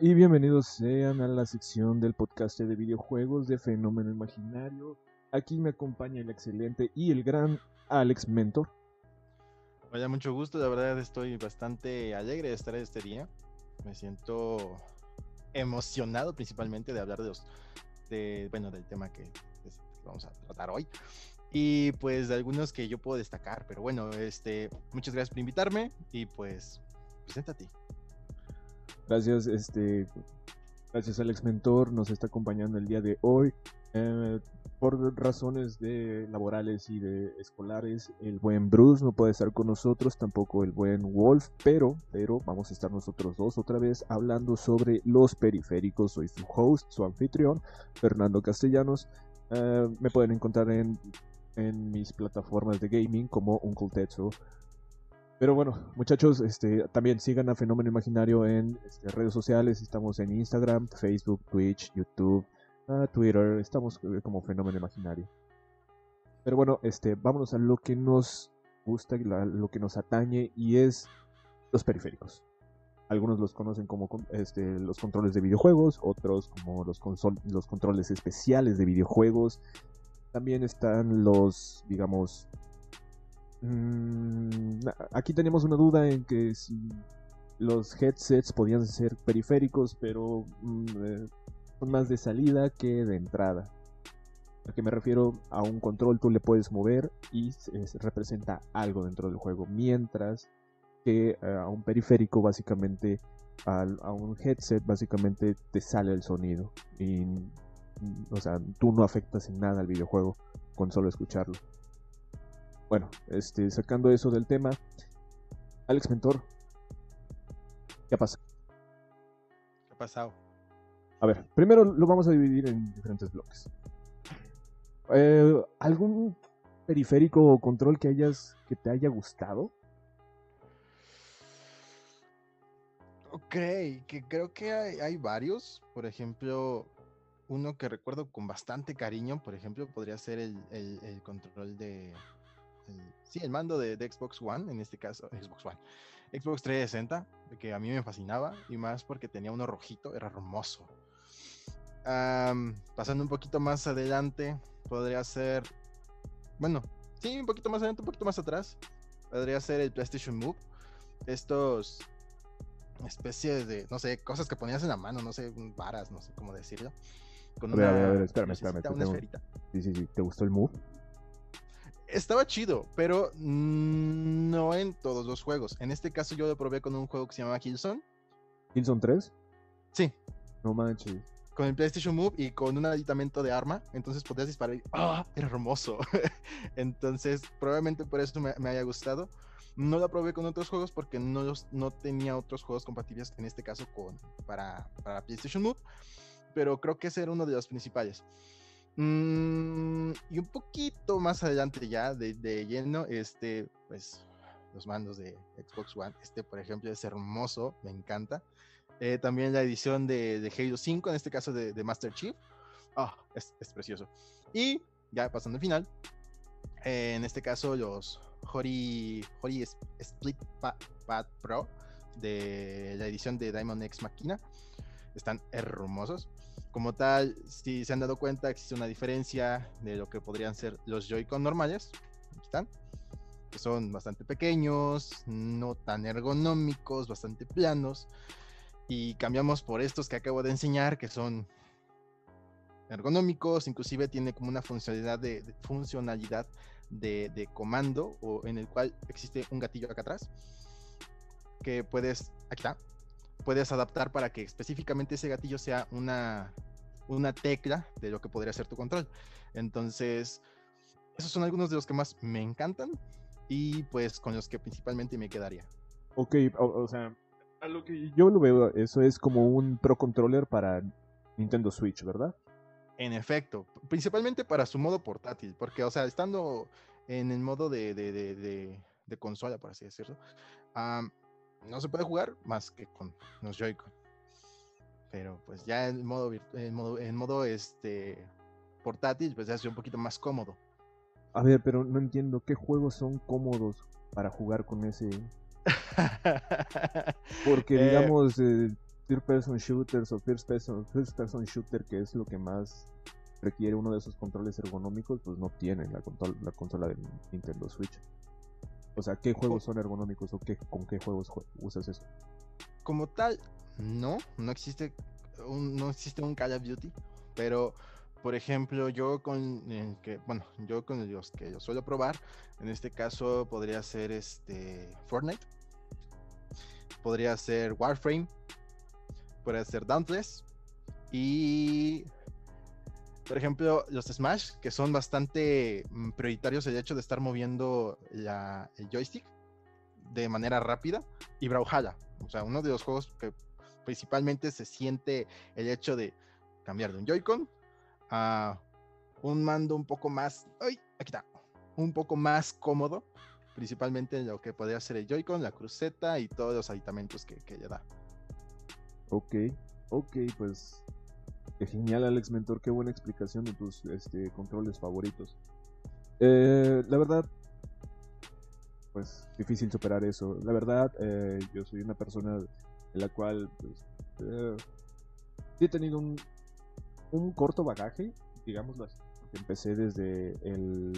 Y bienvenidos sean a la sección del podcast de videojuegos de Fenómeno Imaginario. Aquí me acompaña el excelente y el gran Alex Mentor. Vaya, mucho gusto, la verdad estoy bastante alegre de estar este día. Me siento emocionado principalmente de hablar de los, de, bueno, del tema que vamos a tratar hoy. Y pues de algunos que yo puedo destacar, pero bueno, este, muchas gracias por invitarme y pues preséntate. Gracias, este, gracias Alex Mentor, nos está acompañando el día de hoy. Eh, por razones de laborales y de escolares, el buen Bruce no puede estar con nosotros, tampoco el buen Wolf, pero, pero vamos a estar nosotros dos otra vez hablando sobre los periféricos. Soy su host, su anfitrión, Fernando Castellanos. Eh, me pueden encontrar en, en mis plataformas de gaming como Uncle Tetsu pero bueno, muchachos, este, también sigan a Fenómeno Imaginario en este, redes sociales. Estamos en Instagram, Facebook, Twitch, YouTube, uh, Twitter. Estamos eh, como Fenómeno Imaginario. Pero bueno, este, vámonos a lo que nos gusta, lo que nos atañe y es los periféricos. Algunos los conocen como este, los controles de videojuegos, otros como los, los controles especiales de videojuegos. También están los, digamos, Mm, aquí tenemos una duda en que si los headsets podían ser periféricos, pero mm, eh, son más de salida que de entrada. A me refiero a un control tú le puedes mover y representa algo dentro del juego, mientras que eh, a un periférico básicamente a un headset básicamente te sale el sonido y mm, o sea tú no afectas en nada al videojuego con solo escucharlo. Bueno, este, sacando eso del tema, Alex Mentor, ¿qué pasa? ¿Qué ha pasado? A ver, primero lo vamos a dividir en diferentes bloques. Eh, ¿Algún periférico o control que hayas que te haya gustado? Ok, que creo que hay, varios. Por ejemplo, uno que recuerdo con bastante cariño, por ejemplo, podría ser el control de, sí, el mando de, Xbox One, en este caso, Xbox One, Xbox 360, que a mí me fascinaba, y más porque tenía uno rojito, era hermoso. pasando un poquito más adelante, podría ser, bueno, sí, un poquito más adelante, un poquito más atrás, podría ser el PlayStation Move. Estos especies de, no sé, cosas que ponías en la mano, no sé, varas, no sé cómo decirlo. Con a ver, a ver, a ver, espérame, espérame. Sí, sí, sí. ¿Te gustó el Move? Estaba chido, pero no en todos los juegos. En este caso yo lo probé con un juego que se llama Killzone. ¿Killzone 3? Sí. No manches. Con el PlayStation Move y con un aditamento de arma, entonces podías disparar y ¡ah! Era hermoso. entonces, probablemente por eso me, haya gustado. No lo probé con otros juegos porque no, los, no tenía otros juegos compatibles, en este caso con, para, para PlayStation Move, pero creo que ese era uno de los principales. Mm, y un poquito más adelante ya de, lleno, este, pues los mandos de Xbox One. Este, por ejemplo, es hermoso, me encanta. Eh, también la edición de, de, Halo 5, en este caso de, Master Chief. Ah, es, precioso. Y ya pasando al final, eh, en este caso los Hori, Hori Split Pad Pro de la edición de Diamond X Machina están hermosos. Como tal, si se han dado cuenta, existe una diferencia de lo que podrían ser los Joy-Con normales. Aquí están. Que son bastante pequeños, no tan ergonómicos, bastante planos. Y cambiamos por estos que acabo de enseñar, que son ergonómicos, inclusive tiene como una funcionalidad de, de, comando o en el cual existe un gatillo acá atrás que puedes, aquí está, puedes adaptar para que específicamente ese gatillo sea una, una tecla de lo que podría ser tu control. Entonces, esos son algunos de los que más me encantan y pues con los que principalmente me quedaría. Ok, o, sea, a lo que yo lo veo, eso es como un Pro Controller para Nintendo Switch, ¿verdad? En efecto, principalmente para su modo portátil, porque, o sea, estando en el modo de, de, de, consola, por así decirlo, no se puede jugar más que con los Joy-Con. Pero pues ya en modo, en modo, en modo este, portátil, pues ya es un poquito más cómodo. A ver, pero no entiendo qué juegos son cómodos para jugar con ese. Porque, eh, digamos, eh, third person shooters o first person, first person shooter, que es lo que más requiere uno de esos controles ergonómicos, pues no tienen la, control, la consola de Nintendo Switch. O sea, ¿qué juegos son ergonómicos o qué, con qué juegos usas eso? Como tal, no, no existe un, no existe un Call of Duty, pero por ejemplo, yo con que, bueno, yo con los que yo suelo probar, en este caso podría ser este Fortnite, podría ser Warframe, podría ser Dauntless. Y por ejemplo, los Smash, que son bastante mm, prioritarios el hecho de estar moviendo el joystick de manera rápida, y Brawlhalla, o sea, uno de los juegos que principalmente se siente el hecho de cambiar de un Joy-Con a un mando un poco más, ¡ay! Aquí está, un poco más cómodo, principalmente en lo que podría ser el Joy-Con, la cruceta y todos los aditamentos que, que le da. Ok, ok, pues genial, Alex Mentor. Qué buena explicación de tus este, controles favoritos. Eh, la verdad, pues difícil superar eso. La verdad, eh, yo soy una persona en la cual pues, eh, he tenido un, un corto bagaje, digámoslo así. Empecé desde el,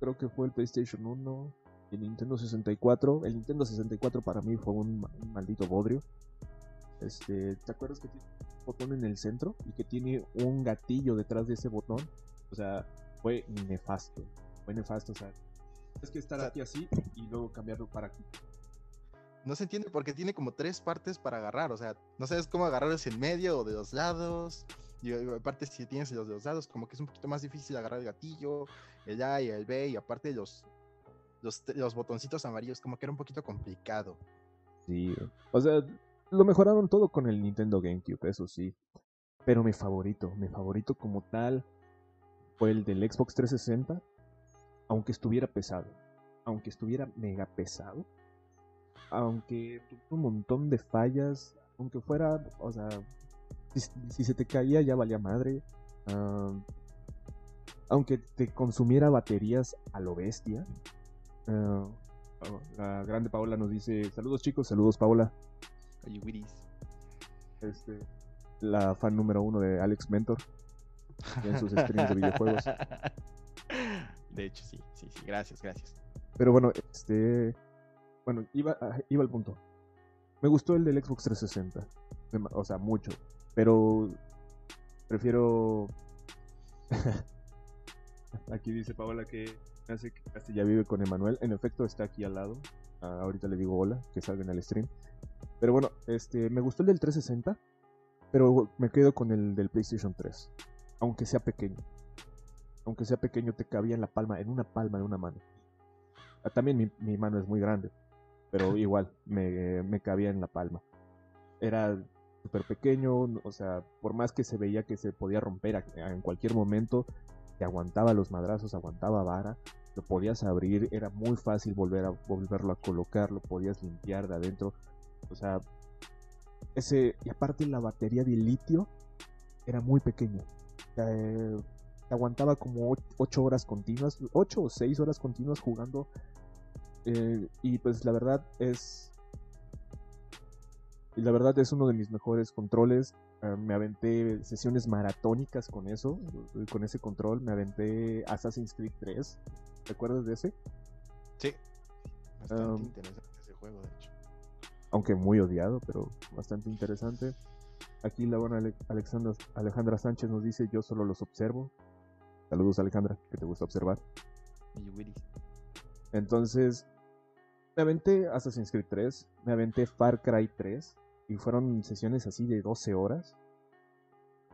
creo que fue el PlayStation 1, el Nintendo 64. El Nintendo 64 para mí fue un, un maldito bodrio. Este, ¿te acuerdas que botón en el centro y que tiene un gatillo detrás de ese botón. O sea, fue nefasto. Fue nefasto, o sea, es que estar aquí así y luego cambiarlo para aquí. No se entiende porque tiene como tres partes para agarrar, o sea, no sabes cómo agarrarlos en medio o de los lados. Y aparte si tienes los de los lados, como que es un poquito más difícil agarrar el gatillo, el A y el B, y aparte los, los, los botoncitos amarillos, como que era un poquito complicado. Sí, o sea, lo mejoraron todo con el Nintendo GameCube, eso sí. Pero mi favorito, mi favorito como tal fue el del Xbox 360. Aunque estuviera pesado, aunque estuviera mega pesado, aunque tuvo un montón de fallas, aunque fuera, o sea, si, se te caía ya valía madre. aunque te consumiera baterías a lo bestia. Ah, la grande Paola nos dice, saludos chicos, saludos Paola. Este, la fan número uno de Alex Mentor en sus streams de videojuegos. De hecho, sí, sí, sí, gracias, gracias. Pero bueno, este. Bueno, iba, iba al punto. Me gustó el del Xbox 360. O sea, mucho. Pero prefiero. aquí dice Paola que hace que casi ya vive con Emanuel. En efecto, está aquí al lado. Ah, ahorita le digo hola, que salga en el stream. Pero bueno, este, me gustó el del 360, pero me quedo con el del PlayStation 3. Aunque sea pequeño. Aunque sea pequeño, te cabía en la palma, en una palma de una mano. Ah, también mi, mano es muy grande, pero igual me, me cabía en la palma. Era súper pequeño, o sea, por más que se veía que se podía romper en cualquier momento, te aguantaba los madrazos, aguantaba vara, lo podías abrir, era muy fácil volver a volverlo a colocar, lo podías limpiar de adentro. O sea, ese, y aparte la batería de litio era muy pequeña. Eh, aguantaba como 8 horas continuas, 8 o 6 horas continuas jugando. Eh, y pues la verdad es. La verdad es uno de mis mejores controles. Eh, me aventé sesiones maratónicas con eso, con ese control. Me aventé Assassin's Creed 3. ¿Te acuerdas de ese? Sí. Bastante interesante ese juego, de hecho aunque muy odiado, pero bastante interesante. Aquí la buena Alexandra, Alejandra Sánchez nos dice, yo solo los observo. Saludos Alejandra, que te gusta observar. Entonces, me aventé Assassin's Creed 3, me aventé Far Cry 3, y fueron sesiones así de 12 horas.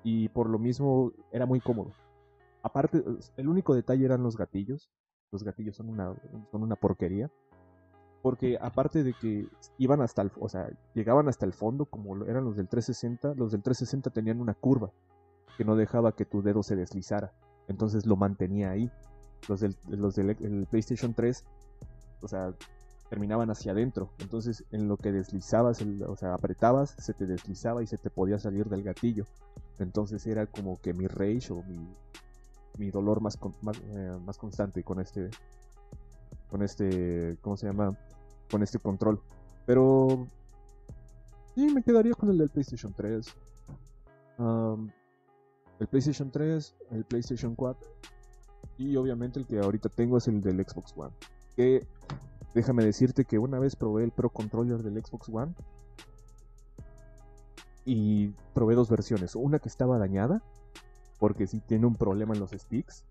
Y por lo mismo era muy cómodo. Aparte, el único detalle eran los gatillos. Los gatillos son una, son una porquería. Porque aparte de que iban hasta el, o sea, llegaban hasta el fondo como eran los del 360, los del 360 tenían una curva que no dejaba que tu dedo se deslizara. Entonces lo mantenía ahí. Los del, los del PlayStation 3, o sea, terminaban hacia adentro. Entonces, en lo que deslizabas, o sea, apretabas, se te deslizaba y se te podía salir del gatillo. Entonces era como que mi rage o mi, mi dolor más, más, eh, más constante con este, con este, ¿cómo se llama? Con este control. Pero Sí, me quedaría con el del PlayStation 3. el PlayStation 3, el PlayStation 4 y obviamente el que ahorita tengo es el del Xbox One. Que déjame decirte que una vez probé el Pro Controller del Xbox One y probé dos versiones. Una que estaba dañada porque sí tiene un problema en los sticks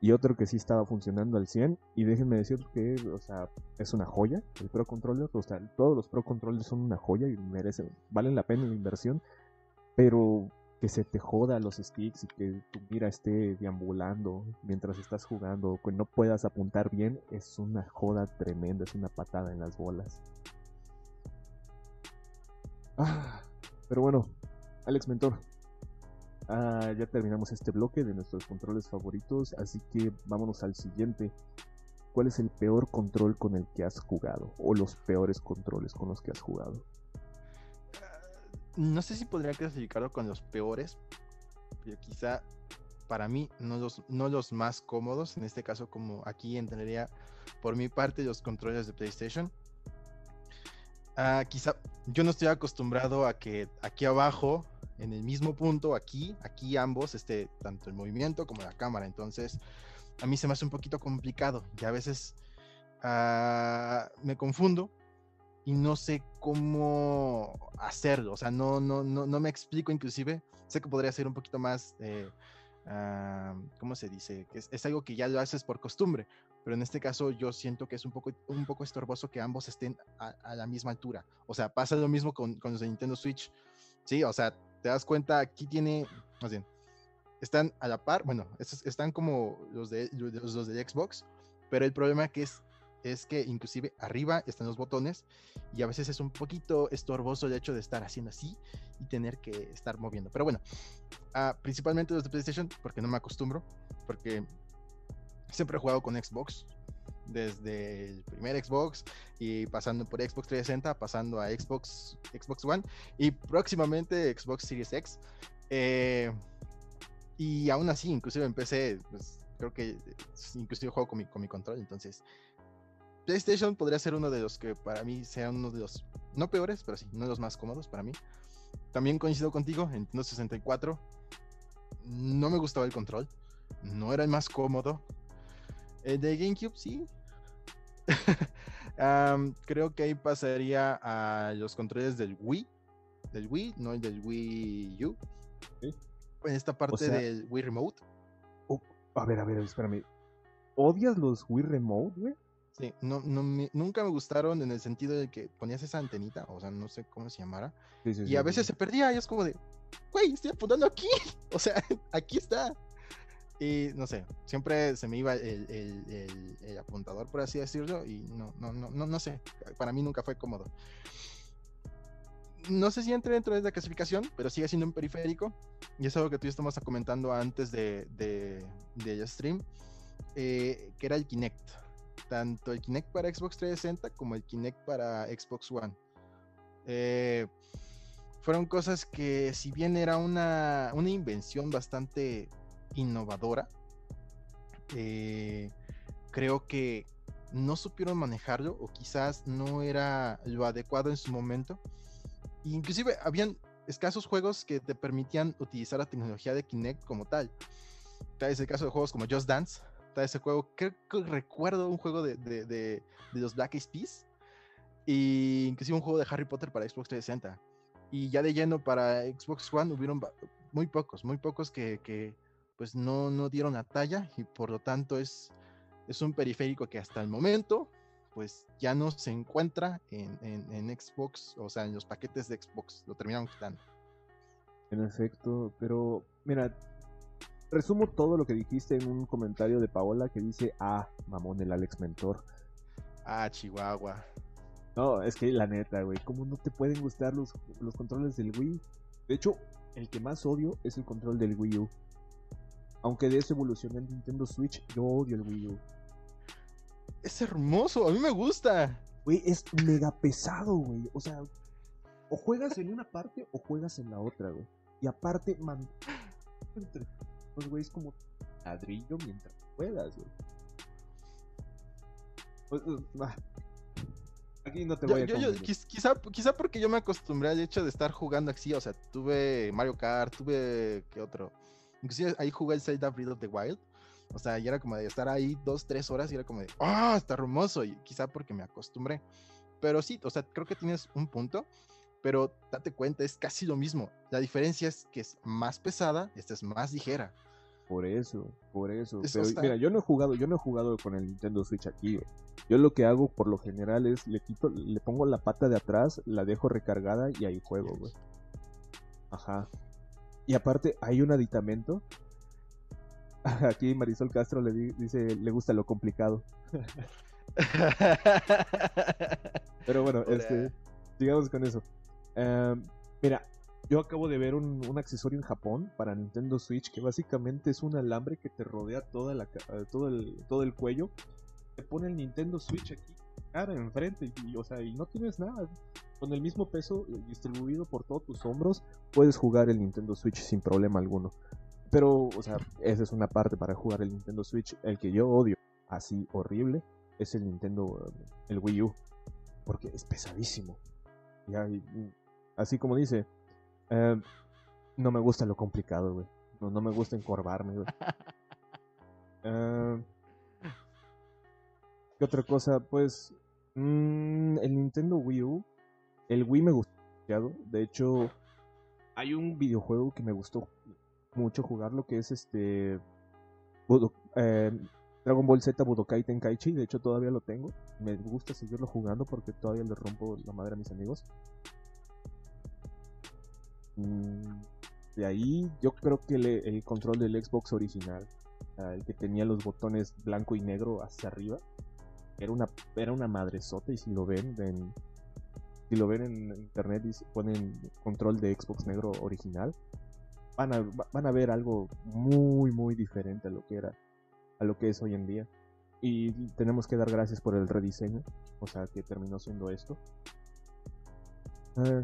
y otro que sí estaba funcionando al 100 y déjenme decir que, o sea, es una joya el Pro Controller, o sea, todos los Pro Controllers son una joya y merecen, valen la pena la inversión, pero que se te joda los sticks y que tu mira esté deambulando mientras estás jugando, que no puedas apuntar bien, es una joda tremenda, es una patada en las bolas. Ah, pero bueno, Alex Mentor, Ah, ya terminamos este bloque de nuestros controles favoritos, así que vámonos al siguiente. ¿Cuál es el peor control con el que has jugado? O los peores controles con los que has jugado. No sé si podría clasificarlo con los peores, pero quizá para mí no los, no los más cómodos. En este caso, como aquí entendería por mi parte los controles de PlayStation. Ah, quizá yo no estoy acostumbrado a que aquí abajo en el mismo punto, aquí, aquí ambos, este, tanto el movimiento como la cámara. Entonces, a mí se me hace un poquito complicado y a veces ah, me confundo y no sé cómo hacerlo. O sea, no, no, no, no me explico inclusive. Sé que podría ser un poquito más, eh, ah, ¿cómo se dice? Que es, algo que ya lo haces por costumbre, pero en este caso yo siento que es un poco, un poco estorboso que ambos estén a, la misma altura. O sea, pasa lo mismo con, con los de Nintendo Switch. Sí, o sea, te das cuenta, aquí tiene, más bien, están a la par, bueno, están como los de, los, de Xbox, pero el problema que es, es que inclusive arriba están los botones y a veces es un poquito estorboso el hecho de estar haciendo así y tener que estar moviendo. Pero bueno, ah, principalmente los de PlayStation, porque no me acostumbro, porque siempre he jugado con Xbox, desde el primer Xbox y pasando por Xbox 360, pasando a Xbox, Xbox One y próximamente Xbox Series X. Eh, y aún así, inclusive empecé, pues creo que inclusive juego con mi, con mi control, entonces PlayStation podría ser uno de los que para mí sea uno de los, no peores, pero sí, uno de los más cómodos para mí. También coincido contigo, en Nintendo 64 no me gustaba el control, no era el más cómodo. El de GameCube sí, creo que ahí pasaría a los controles del Wii. Del Wii, no el del Wii U. En esta parte del Wii Remote. Oh, a ver, a ver, espérame. ¿Odias los Wii Remote, güey? Sí, no, no nunca me gustaron en el sentido de que ponías esa antenita, o sea, no sé cómo se llamara. y a veces se perdía y es como de, güey, estoy apuntando aquí. O sea, aquí está. Y no sé, siempre se me iba el, apuntador, por así decirlo, y no, no, no, no, no sé, para mí nunca fue cómodo. No sé si entre dentro de la clasificación, pero sigue siendo un periférico, y es algo que tú estamos comentando antes de, de, stream, eh, que era el Kinect. Tanto el Kinect para Xbox 360 como el Kinect para Xbox One. Eh, fueron cosas que si bien era una, una invención bastante innovadora. Eh, creo que no supieron manejarlo o quizás no era lo adecuado en su momento. Inclusive habían escasos juegos que te permitían utilizar la tecnología de Kinect como tal. Es el caso de juegos como Just Dance. Tal ese juego, creo que recuerdo un juego de, de, de, los Black Eyed Peas. Y inclusive un juego de Harry Potter para Xbox 360. Y ya de lleno para Xbox One hubieron muy pocos, muy pocos que pues no, no dieron la talla y por lo tanto es, es un periférico que hasta el momento pues ya no se encuentra en, en, Xbox, o sea, en los paquetes de Xbox, lo terminaron quitando. En efecto, pero mira, resumo todo lo que dijiste en un comentario de Paola que dice, ah, mamón, el Alex Mentor. Ah, Chihuahua. No, es que la neta, güey, ¿cómo no te pueden gustar los, los controles del Wii? De hecho, el que más odio es el control del Wii U. Aunque de eso evolucionó el Nintendo Switch, yo odio el Wii U. Es hermoso, a mí me gusta. Güey, es mega pesado, güey. O sea, o juegas en una parte o juegas en la otra, güey. Y aparte, man, entre los güeyes como ladrillo mientras juegas, güey. Pues, pues, Aquí no te voy a yo, quizá, quizá porque yo me acostumbré al hecho de estar jugando así, o sea, tuve Mario Kart, tuve, ¿qué otro? Inclusive ahí jugué el Zelda Breath of the Wild, o sea, y era como de estar ahí dos, tres horas y era como de, ¡ah, está hermoso! Y quizá porque me acostumbré. Pero sí, o sea, creo que tienes un punto, pero date cuenta, es casi lo mismo. La diferencia es que es más pesada, esta es más ligera. Por eso, por eso. Pero mira, yo no he jugado, yo no he jugado con el Nintendo Switch aquí. Yo lo que hago por lo general es le quito, le pongo la pata de atrás, la dejo recargada y ahí juego, güey. Ajá. Y aparte hay un aditamento. Aquí Marisol Castro le dice, le gusta lo complicado. Pero bueno, este, sigamos con eso. Em, mira, yo acabo de ver un, accesorio en Japón para Nintendo Switch que básicamente es un alambre que te rodea toda la, eh, todo, el, todo el cuello. Te pone el Nintendo Switch aquí, cara, enfrente, y, o sea, y no tienes nada. Con el mismo peso eh, distribuido por todos tus hombros, puedes jugar el Nintendo Switch sin problema alguno. Pero, o sea, esa es una parte para jugar el Nintendo Switch. El que yo odio, así horrible, es el Nintendo, el Wii U. Porque es pesadísimo. Ya, así como dice, eh, no me gusta lo complicado, güey. No, no me gusta encorvarme, güey. Eh, ¿Qué otra cosa? Pues mm, el Nintendo Wii U, el Wii me gustó. De hecho, hay un videojuego que me gustó mucho jugarlo que es este eh, Dragon Ball Z Budokai Tenkaichi. De hecho, todavía lo tengo. Me gusta seguirlo jugando porque todavía le rompo la madre a mis amigos. Mm, de ahí yo creo que el control del Xbox original, el que tenía los botones blanco y negro hacia arriba, era una, era una madresota y si lo ven en, si lo ven en internet y ponen control de Xbox negro original, van a, van a ver algo muy muy diferente a lo que era, a lo que es hoy en día. Y tenemos que dar gracias por el rediseño, o sea que terminó siendo esto. Eh,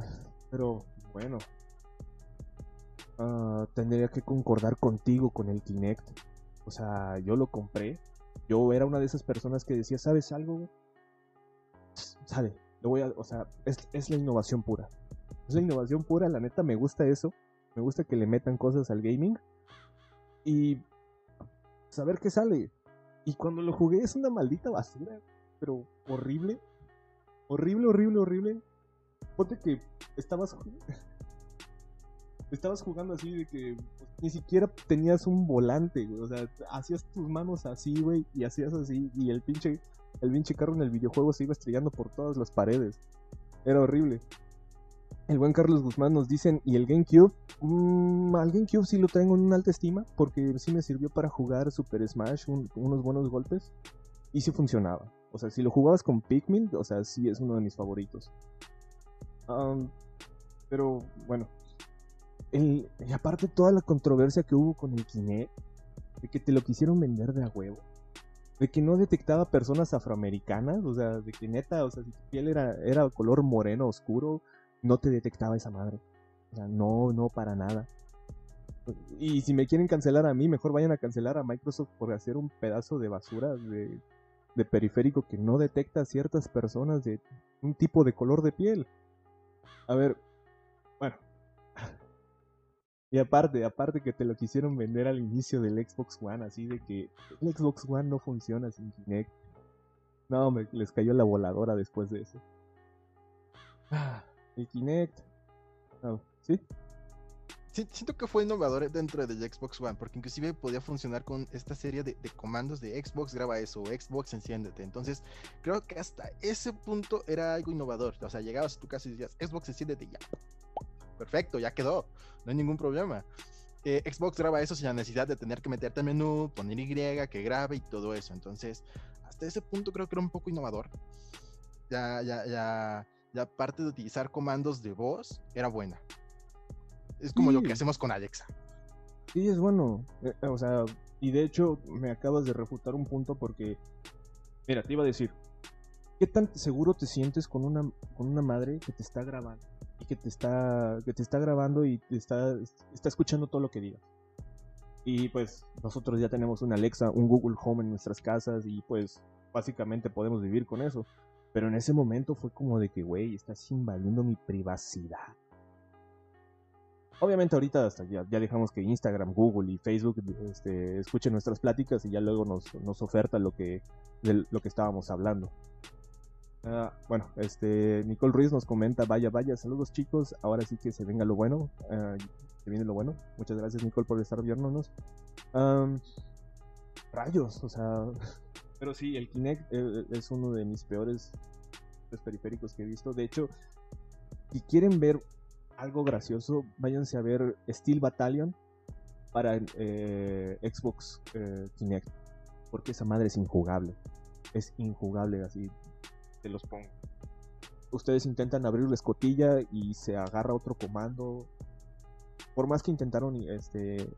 pero bueno, Ah, tendría que concordar contigo con el Kinect. O sea, yo lo compré. Yo era una de esas personas que decía, ¿sabes algo? Sale, lo voy a, o sea, es, la innovación pura. Es la innovación pura, la neta me gusta eso. Me gusta que le metan cosas al gaming. Y saber qué sale. Y cuando lo jugué es una maldita basura, pero horrible. Horrible, horrible, horrible. Ponte que estabas estabas jugando así de que ni siquiera tenías un volante, güey. O sea, hacías tus manos así, güey, y hacías así, y el pinche, el pinche carro en el videojuego se iba estrellando por todas las paredes. Era horrible. El buen Carlos Guzmán nos dicen, ¿y el GameCube? Mm, al GameCube sí lo tengo en una alta estima, porque sí me sirvió para jugar Super Smash, unos buenos golpes, y sí funcionaba. O sea, si lo jugabas con Pikmin, o sea, sí es uno de mis favoritos. pero bueno, y aparte toda la controversia que hubo con el Kinect, de que te lo quisieron vender de a huevo, de que no detectaba personas afroamericanas, o sea, de que neta, o sea, si tu piel era, era color moreno oscuro, no te detectaba esa madre. O sea, no, no, para nada. Y si me quieren cancelar a mí, mejor vayan a cancelar a Microsoft por hacer un pedazo de basura de, de periférico que no detecta a ciertas personas de un tipo de color de piel. A ver, y aparte, aparte que te lo quisieron vender al inicio del Xbox One, así de que el Xbox One no funciona sin Kinect. No, me les cayó la voladora después de eso. Ah, el Kinect. ¿Sí? siento que fue innovador dentro del Xbox One, porque inclusive podía funcionar con esta serie de, comandos de Xbox graba eso, o Xbox enciéndete. Entonces, creo que hasta ese punto era algo innovador. O sea, llegabas a tu casa y decías, Xbox enciéndete ya perfecto, ya quedó, no hay ningún problema. Eh, Xbox graba eso sin la necesidad de tener que meterte al menú, poner Y, que grabe y todo eso. Entonces, hasta ese punto creo que era un poco innovador. Ya, ya, ya, ya parte de utilizar comandos de voz era buena. Es como lo que hacemos con Alexa. Sí, es bueno. Eh, o sea, y de hecho me acabas de refutar un punto porque, mira, te iba a decir, ¿qué tan seguro te sientes con una, con una madre que te está grabando? Que te está, que te está grabando y te está, está escuchando todo lo que digas. Y pues nosotros ya tenemos una Alexa, un Google Home en nuestras casas y pues básicamente podemos vivir con eso. Pero en ese momento fue como de que, güey, estás invadiendo mi privacidad. Obviamente ahorita hasta ya, ya dejamos que Instagram, Google y Facebook este, escuchen nuestras pláticas y ya luego nos, nos oferta lo que, de lo que estábamos hablando. Ah, bueno, este Nicole Ruiz nos comenta, vaya, vaya, saludos chicos, ahora sí que se venga lo bueno, uh, viene lo bueno. Muchas gracias Nicole por estar viéndonos. Um, rayos, o sea, pero sí, el Kinect eh, es uno de mis peores periféricos que he visto. De hecho, si quieren ver algo gracioso, váyanse a ver Steel Battalion para eh, Xbox eh, Kinect. Porque esa madre es injugable. Es injugable, así te los pongo. Ustedes intentan abrir la escotilla y se agarra otro comando. Por más que intentaron este,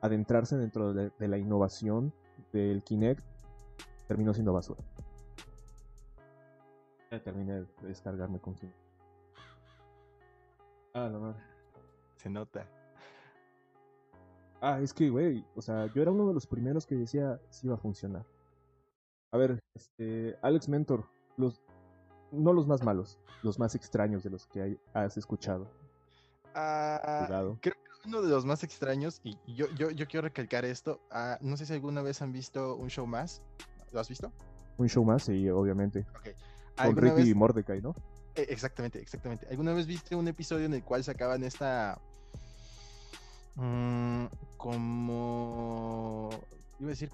adentrarse dentro de, de la innovación del Kinect, terminó siendo basura. Ya terminé de descargarme con Kinect. Ah, la madre. Se nota. Ah, es que, güey, o sea, yo era uno de los primeros que decía si iba a funcionar. A ver, este, Alex Mentor, los, no los más malos, los más extraños de los que hay, has escuchado. Ah, creo que uno de los más extraños, y yo, yo, yo quiero recalcar esto, ah, no sé si alguna vez han visto un show más, ¿lo has visto? Un show más, sí, obviamente. Okay. Con Ricky vez... y Mordecai, ¿no? E, exactamente, exactamente. ¿Alguna vez viste un episodio en el cual sacaban esta... Mmm, como... Iba a decir...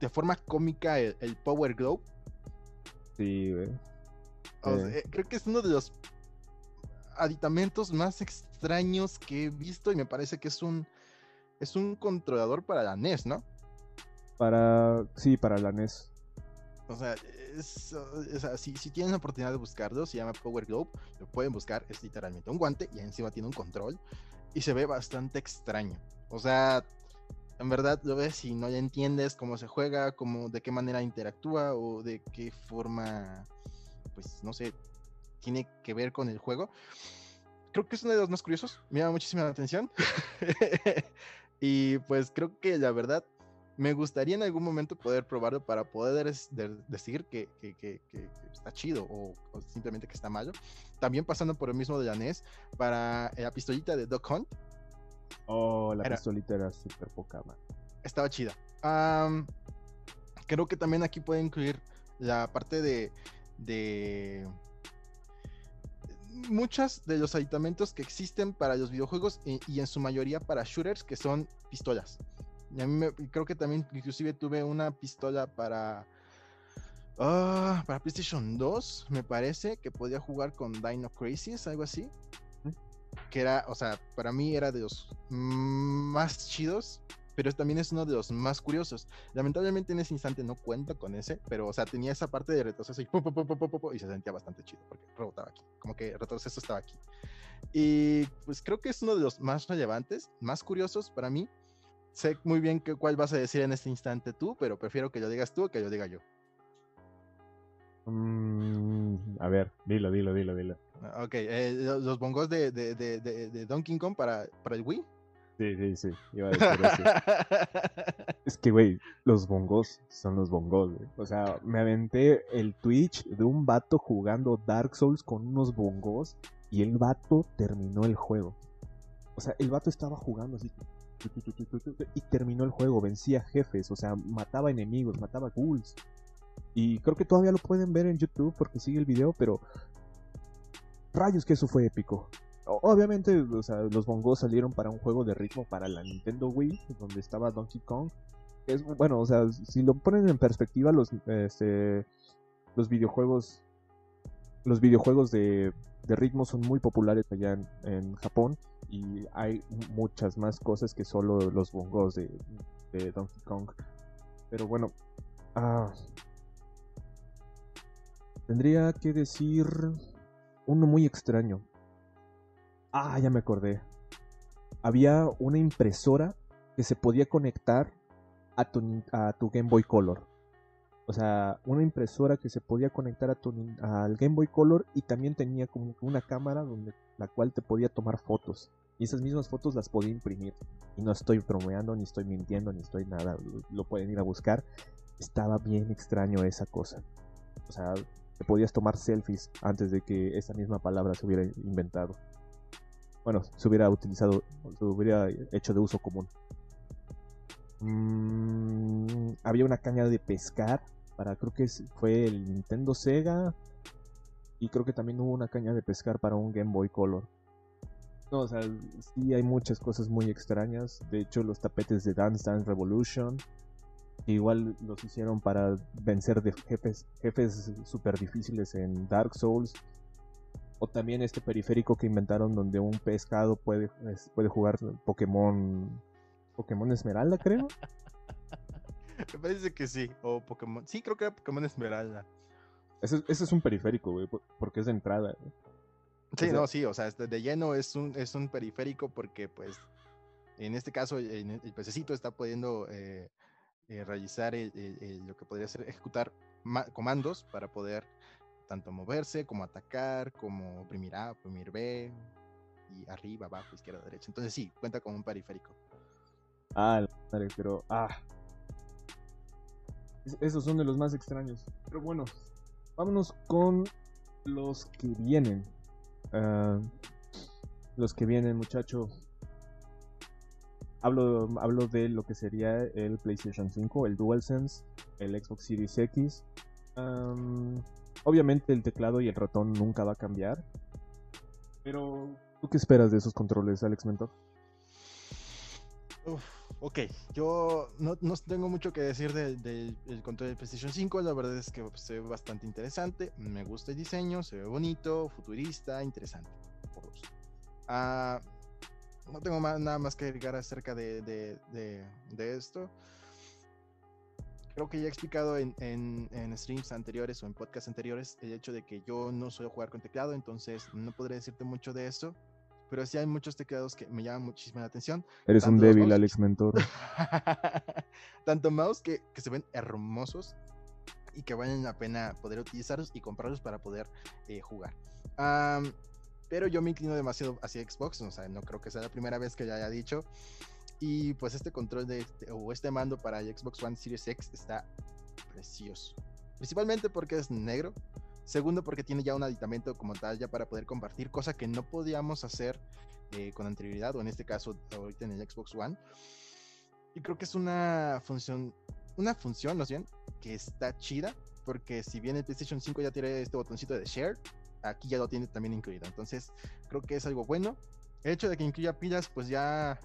De forma cómica el, el Power Globe. Sí, güey. O sea, eh, creo que es uno de los aditamentos más extraños que he visto y me parece que es un es un controlador para la NES, ¿no? Para sí, para la NES. O sea, es, si, si, tienen la oportunidad de buscarlo, se llama Power Globe, lo pueden buscar, es literalmente un guante y encima tiene un control y se ve bastante extraño. O sea, en verdad lo ves y no le entiendes cómo se juega, cómo, de qué manera interactúa o de qué forma, pues no sé, tiene que ver con el juego. Creo que es uno de los más curiosos, me llama muchísima la atención. y pues creo que la verdad me gustaría en algún momento poder probarlo para poder decir que, está chido o, simplemente que está malo. También pasando por el mismo de la NES para la pistolita de Duck Hunt. Oh, la pistolita era súper poca, man. Estaba chida. creo que también aquí puede incluir la parte de, de muchas de los aditamentos que existen para los videojuegos y, y en su mayoría para shooters que son pistolas. Y a mí me, creo que también inclusive tuve una pistola para... Ah, para PlayStation 2, me parece, que podía jugar con Dino Crisis, algo así. Que era, o sea, para mí era de los más chidos, pero también es uno de los más curiosos. Lamentablemente en ese instante no cuento con ese, pero, o sea, tenía esa parte de retroceso y, y se sentía bastante chido porque rebotaba aquí, como que retroceso estaba aquí. Y pues creo que es uno de los más relevantes, más curiosos para mí, sé muy bien que, cuál vas a decir en este instante tú, pero prefiero que lo digas tú o que lo diga yo. Mm, a ver, dilo, dilo, dilo, dilo. Ah, ok, eh, los bongos de, de, de, de, Donkey Kong para, para el Wii. Sí, sí, sí, iba a decir eso. es que, güey, los bongos son los bongos, güey. O sea, me aventé el Twitch de un vato jugando Dark Souls con unos bongos y el vato terminó el juego. O sea, el vato estaba jugando así, y terminó el juego, vencía jefes, o sea, mataba enemigos, mataba ghouls. Y creo que todavía lo pueden ver en YouTube porque sigue el video, pero rayos que eso fue épico. Obviamente, o sea, los bongos salieron para un juego de ritmo para la Nintendo Wii, donde estaba Donkey Kong. Es, bueno, o sea, si lo ponen en perspectiva, los, este, los videojuegos, los videojuegos de, de ritmo son muy populares allá en Japón y hay muchas más cosas que solo los bongos de, Donkey Kong. Pero bueno, ah, tendría que decir uno muy extraño. Ah, ya me acordé. Había una impresora que se podía conectar a tu, a tu Game Boy Color. O sea, una impresora que se podía conectar a tu, al Game Boy Color y también tenía como una cámara donde la cual te podía tomar fotos. Y esas mismas fotos las podía imprimir. Y no estoy bromeando, ni estoy mintiendo, ni estoy nada. Lo pueden ir a buscar. Estaba bien extraño esa cosa. O sea, te podías tomar selfies antes de que esa misma palabra se hubiera inventado. Bueno, se hubiera utilizado, se hubiera hecho de uso común. Mm, había una caña de pescar para, creo que fue el Nintendo Sega. Y creo que también hubo una caña de pescar para un Game Boy Color. No, o sea, sí hay muchas cosas muy extrañas. De hecho, los tapetes de Dance Dance Revolution. Igual los hicieron para vencer de jefes, jefes super difíciles en Dark Souls. O también este periférico que inventaron donde un pescado puede, puede jugar Pokémon. Pokémon Esmeralda, creo. Me parece que sí. O Pokémon. Sí, creo que era Pokémon Esmeralda. Ese, es un periférico, güey, porque es de entrada. Sí, no, sí, o sea, de lleno es un, es un periférico porque, pues, en este caso, el, pececito está pudiendo eh, eh, realizar lo que podría ser ejecutar comandos para poder tanto moverse como atacar, como oprimir A, oprimir B, y arriba, abajo, izquierda, derecha. Entonces sí, cuenta con un periférico. Ah, pero ah. Esos son de los más extraños. Pero bueno, vámonos con los que vienen. Ah, los que vienen, muchacho. Hablo, hablo de lo que sería el PlayStation 5, el DualSense, el Xbox Series X. obviamente el teclado y el ratón nunca va a cambiar. Pero, ¿tú qué esperas de esos controles, Alex Mentor? ok, yo no, tengo mucho que decir del control del PlayStation 5. La verdad es que se ve bastante interesante. Me gusta el diseño, se ve bonito, futurista, interesante. Por ah, no tengo nada más que agregar acerca de, esto. Creo que ya he explicado en, streams anteriores o en podcasts anteriores el hecho de que yo no suelo jugar con teclado, entonces no podré decirte mucho de eso. Pero sí hay muchos teclados que me llaman muchísima la atención. Eres un débil, Alex Mentor. Tanto mouse que, se ven hermosos y que valen la pena poder utilizarlos y comprarlos para poder eh, jugar. Pero yo me inclino demasiado hacia Xbox, o sea, no creo que sea la primera vez que ya haya dicho. Y pues este control de este, o este mando para Xbox One Series X está precioso. Principalmente porque es negro. Segundo, porque tiene ya un aditamento como tal ya para poder compartir, cosa que no podíamos hacer eh, con anterioridad, o en este caso ahorita en el Xbox One. Y creo que es una función, una función, ¿no bien? Que está chida, porque si bien el PlayStation 5 ya tiene este botoncito de share, aquí ya lo tiene también incluido. Entonces, creo que es algo bueno. El hecho de que incluya pilas, pues ya,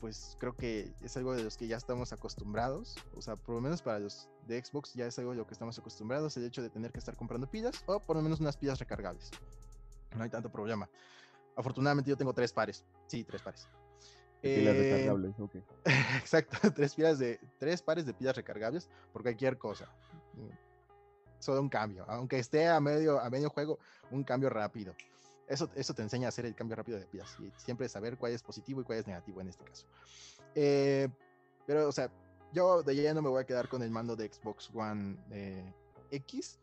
pues creo que es algo de los que ya estamos acostumbrados. O sea, por lo menos para los de Xbox ya es algo de lo que estamos acostumbrados, el hecho de tener que estar comprando pilas o por lo menos unas pilas recargables. No hay tanto problema. Afortunadamente yo tengo tres pares. Sí, tres pares. Pilas eh, recargables, ok. Exacto, tres, pilas de, tres pares de pilas recargables por cualquier cosa solo un cambio, aunque esté a medio, a medio juego, un cambio rápido. Eso, eso te enseña a hacer el cambio rápido de pilas y siempre saber cuál es positivo y cuál es negativo en este caso. Eh, pero, o sea, yo de ya no me voy a quedar con el mando de Xbox One eh, X,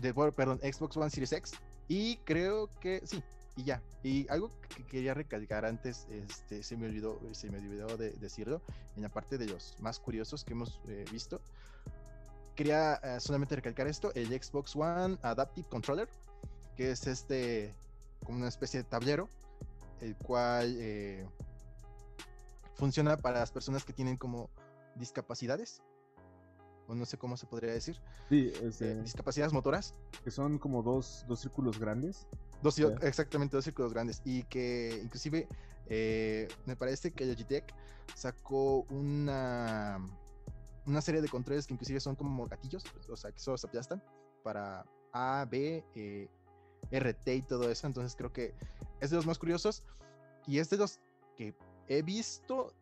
de, perdón, Xbox One Series X, y creo que sí, y ya. Y algo que quería recalcar antes, este, se me olvidó, se me olvidó de decirlo, en la parte de los más curiosos que hemos eh, visto, quería eh, solamente recalcar esto, el Xbox One Adaptive Controller, que es este, como una especie de tablero, el cual eh, funciona para las personas que tienen como discapacidades, o no sé cómo se podría decir. Sí, eh, discapacidades motoras. Que son como dos, dos círculos grandes. Dos, exactamente, dos círculos grandes. Y que inclusive me parece que Logitech sacó una una serie de controles que inclusive son como gatillos, o sea, que solo se aplastan para A, B, eh, RT y todo eso. Entonces creo que es de los más curiosos y es de los que he visto.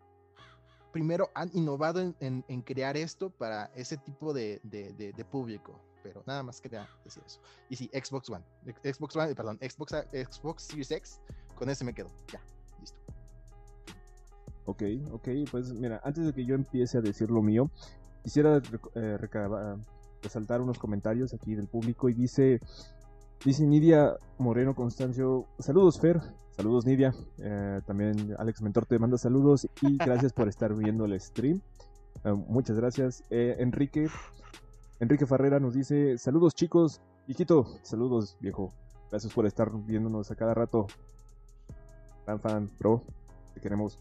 Primero han innovado en, crear esto para ese tipo de, público, pero nada más quería decir eso. Y sí, Xbox One, Xbox One, perdón, Xbox, Xbox Series X, con ese me quedo, ya. Ok, ok, pues mira, antes de que yo empiece a decir lo mío, quisiera eh, resaltar unos comentarios aquí del público y dice, dice Nidia Moreno Constancio, saludos Fer, saludos Nidia, eh, también Alex Mentor te manda saludos y gracias por estar viendo el stream. Eh, muchas gracias. Enrique Enrique Ferrera nos dice, saludos chicos, viejito, saludos viejo, gracias por estar viéndonos a cada rato. Fan fan, bro, te queremos.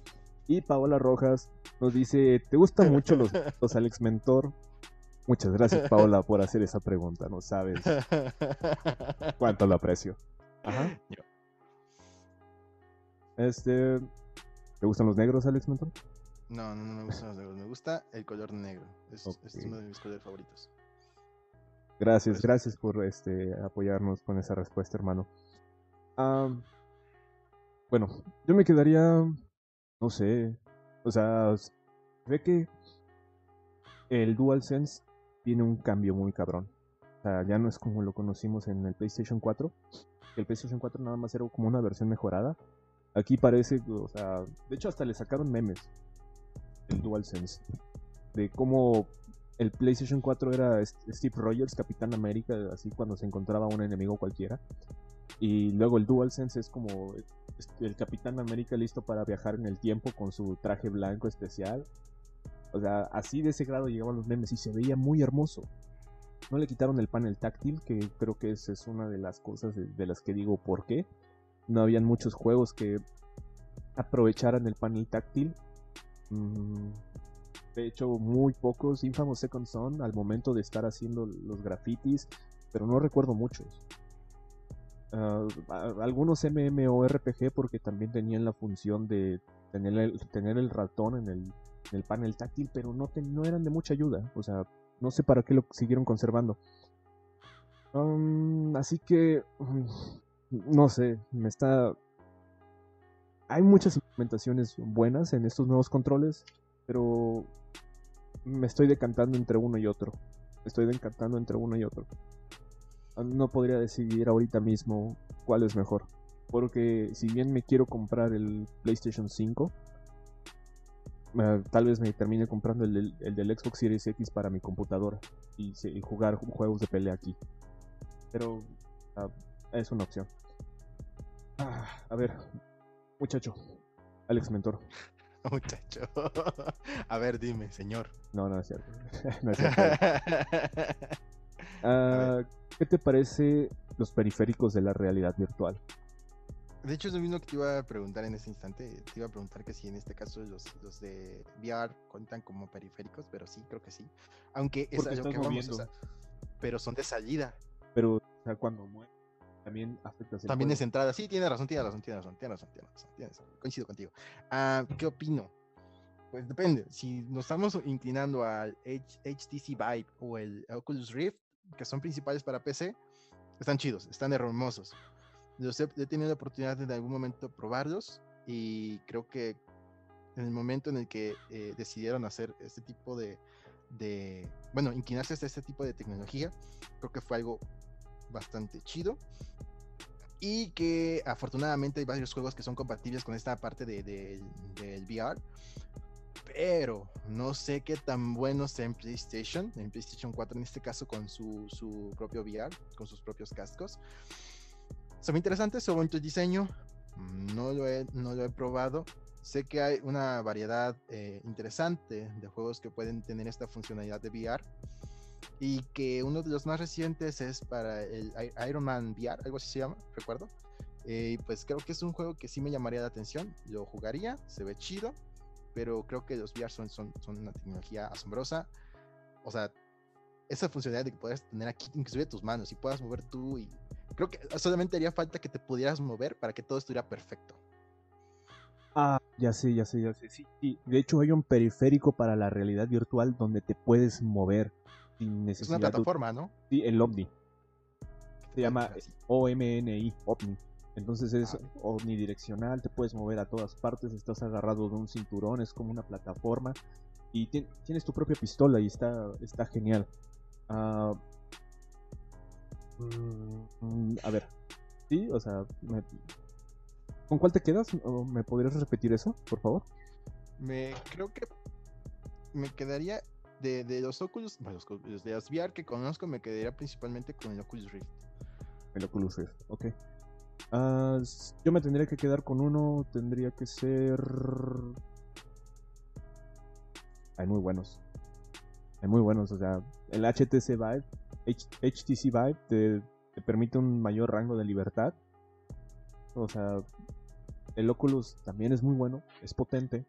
Y Paola Rojas nos dice, ¿te gustan mucho los, los Alex Mentor? Muchas gracias Paola por hacer esa pregunta, no sabes cuánto lo aprecio. Ajá. Este, ¿te gustan los negros, Alex Mentor? No, no, no me gustan los negros. Me gusta el color negro. Es, es uno de mis colores favoritos. Gracias, gracias por este apoyarnos con esa respuesta, hermano. bueno, yo me quedaría, no sé, o sea, ve que el DualSense tiene un cambio muy cabrón. O sea, ya no es como lo conocimos en el PlayStation 4. Que el PlayStation 4 nada más era como una versión mejorada. Aquí parece, o sea, de hecho hasta le sacaron memes el DualSense. De cómo el PlayStation 4 era Steve Rogers, Capitán América, así cuando se encontraba un enemigo cualquiera. Y luego el DualSense es como el Capitán América listo para viajar en el tiempo con su traje blanco especial. O sea, así de ese grado llegaban los memes y se veía muy hermoso. No le quitaron el panel táctil, que creo que esa es una de las cosas de, las que digo por qué. No habían muchos juegos que aprovecharan el panel táctil. Mm, de hecho, muy pocos. Infamous Second Son al momento de estar haciendo los grafitis, pero no recuerdo muchos. Ah, algunos MMORPG porque también tenían la función de tener el, tener el ratón en el, el panel táctil, pero no, eran de mucha ayuda. O sea, no sé para qué lo siguieron conservando. Um, así que, mm, no sé, me está... Hay muchas implementaciones buenas en estos nuevos controles, pero me estoy decantando entre uno y otro. estoy decantando entre uno y otro. Ah, no podría decidir ahorita mismo cuál es mejor. Porque si bien me quiero comprar el PlayStation 5, tal vez me termine comprando el, del Xbox Series X para mi computadora y, jugar juegos de pelea aquí. Pero ah, es una opción. Ah, a ver, muchacho, Alex Mentor. Muchacho. A ver, dime, señor. No, no es cierto. no es cierto. ¿Qué te parece los periféricos de la realidad virtual? De hecho, es lo mismo que te iba a preguntar en este instante. Te iba a preguntar que si en este caso los, los de VR cuentan como periféricos, pero sí, creo que sí. Aunque es algo que vamos, pero son de salida. Pero, o sea, cuando mueven, también afecta También es entrada. Sí, tiene razón, tiene razón, tiene razón, tiene razón, tiene razón, tiene razón. Coincido contigo. Ah, ¿Qué opino? Pues depende. Si nos estamos inclinando al HTC Vive o el Oculus Rift, que son principales para PC, están chidos, están hermosos he, tenido la oportunidad de en algún momento probarlos y creo que en el momento en el que eh, decidieron hacer este tipo de, de, bueno, inclinarse hasta este tipo de tecnología, creo que fue algo bastante chido y que afortunadamente hay varios juegos que son compatibles con esta parte de, del VR. Pero no sé qué tan bueno sea en PlayStation, en PlayStation 4 en este caso con su, su propio VR, con sus propios cascos. Son interesantes, son bonito diseño. No lo, he, no lo he probado. Sé que hay una variedad eh, interesante de juegos que pueden tener esta funcionalidad de VR. Y que uno de los más recientes es para el Iron Man VR, algo así se llama, recuerdo. Eh, pues creo que es un juego que sí me llamaría la atención. Lo jugaría, se ve chido. Pero creo que los VR son, son, son una tecnología asombrosa. O sea, esa funcionalidad de que puedas tener aquí inclusive tus manos y puedas mover tú y Creo que solamente haría falta que te pudieras mover para que todo estuviera perfecto. Ah, ya sé, ya sé, ya sé. Sí, De hecho, hay un periférico para la realidad virtual donde te puedes mover sin necesidad. Es una plataforma, ¿no? Sí, el OVNI. Se llama OMNI, OVNI. Entonces es omnidireccional, te puedes mover a todas partes, estás agarrado de un cinturón, es como una plataforma y tienes tu propia pistola y está, está genial. Ah, Mm, a ver, sí, o sea, ¿con cuál te quedas? ¿Me podrías repetir eso, por favor? Me creo que me quedaría de, los Oculus, bueno, de las VR que conozco, me quedaría principalmente con el Oculus Rift. El Oculus Rift, ok. Ah, yo me tendría que quedar con uno, tendría que ser... Hay muy buenos. Hay muy buenos, o sea, el HTC Vive, HTC Vive te, te permite un mayor rango de libertad. O sea, el Oculus también es muy bueno, es potente.